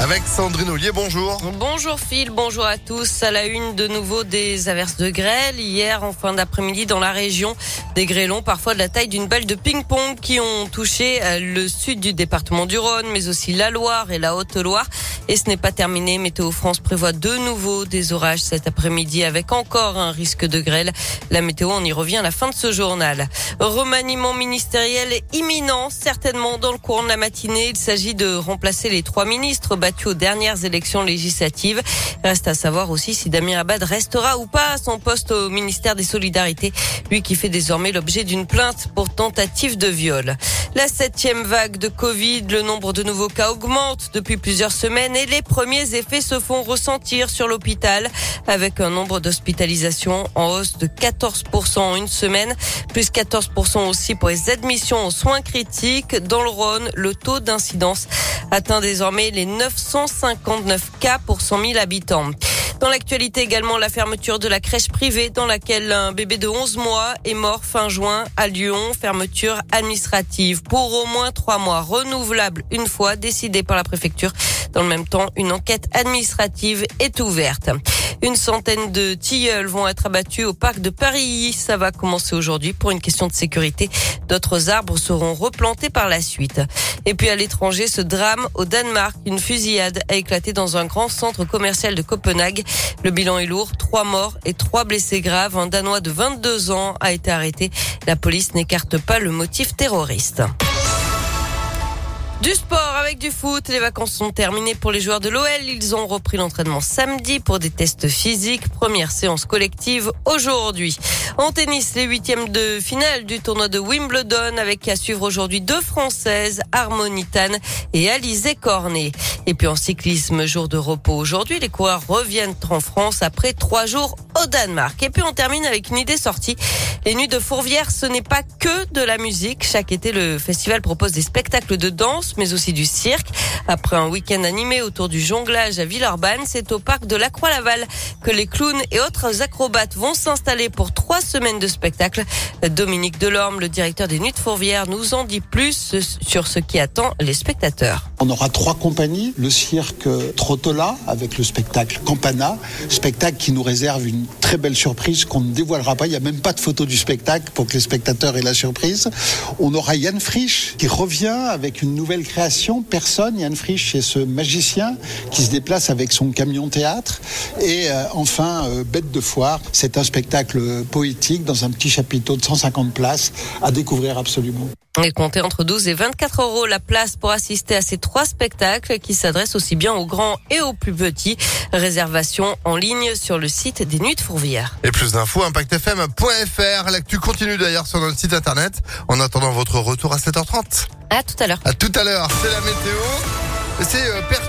Avec Sandrine Ollier, bonjour. Bonjour Phil, bonjour à tous. À la une de nouveau des averses de grêle. Hier, en fin d'après-midi, dans la région, des grêlons parfois de la taille d'une balle de ping-pong qui ont touché euh, le sud du département du Rhône, mais aussi la Loire et la Haute-Loire. Et ce n'est pas terminé. Météo France prévoit de nouveau des orages cet après-midi avec encore un risque de grêle. La météo, on y revient à la fin de ce journal. Remaniement ministériel imminent, certainement dans le courant de la matinée. Il s'agit de remplacer les trois ministres aux dernières élections législatives. Reste à savoir aussi si Damien Abad restera ou pas à son poste au ministère des Solidarités, lui qui fait désormais l'objet d'une plainte pour tentative de viol. La septième vague de Covid, le nombre de nouveaux cas augmente depuis plusieurs semaines et les premiers effets se font ressentir sur l'hôpital avec un nombre d'hospitalisations en hausse de 14% en une semaine, plus 14% aussi pour les admissions aux soins critiques. Dans le Rhône, le taux d'incidence atteint désormais les 959 cas pour 100 000 habitants. Dans l'actualité également, la fermeture de la crèche privée dans laquelle un bébé de 11 mois est mort fin juin à Lyon. Fermeture administrative pour au moins trois mois, renouvelable une fois, décidée par la préfecture. Dans le même temps, une enquête administrative est ouverte. Une centaine de tilleuls vont être abattus au parc de Paris. Ça va commencer aujourd'hui pour une question de sécurité. D'autres arbres seront replantés par la suite. Et puis à l'étranger, ce drame au Danemark, une fusillade a éclaté dans un grand centre commercial de Copenhague. Le bilan est lourd, trois morts et trois blessés graves. Un Danois de 22 ans a été arrêté. La police n'écarte pas le motif terroriste. Du sport avec du foot. Les vacances sont terminées pour les joueurs de l'OL. Ils ont repris l'entraînement samedi pour des tests physiques. Première séance collective aujourd'hui. En tennis, les huitièmes de finale du tournoi de Wimbledon avec à suivre aujourd'hui deux Françaises, Harmonitane et Alizé Cornet. Et puis en cyclisme, jour de repos aujourd'hui. Les coureurs reviennent en France après trois jours au Danemark. Et puis on termine avec une idée sortie. Les Nuits de Fourvière, ce n'est pas que de la musique. Chaque été, le festival propose des spectacles de danse, mais aussi du cirque. Après un week-end animé autour du jonglage à Villeurbanne, c'est au parc de la Croix-Laval que les clowns et autres acrobates vont s'installer pour trois semaines de spectacle. Dominique Delorme, le directeur des Nuits de Fourvière, nous en dit plus sur ce qui attend les spectateurs. On aura trois compagnies. Le cirque Trottola avec le spectacle Campana, spectacle qui nous réserve une très belle surprise qu'on ne dévoilera pas. Il n'y a même pas de photo du spectacle pour que les spectateurs aient la surprise. On aura Yann Frisch qui revient avec une nouvelle création. Personne. Yann Frisch, c'est ce magicien qui se déplace avec son camion théâtre. Et euh, enfin, euh, Bête de foire. C'est un spectacle poétique dans un petit chapiteau de 150 places à découvrir absolument. Et comptez entre 12 et 24 euros la place pour assister à ces trois spectacles qui s'adressent aussi bien aux grands et aux plus petits. Réservation en ligne sur le site des Nuits de Fourvière. Et plus d'infos, impactfm.fr. L'actu continue d'ailleurs sur notre site internet. En attendant votre retour à 7h30. À tout à l'heure. À tout à l'heure. C'est la météo. C'est euh,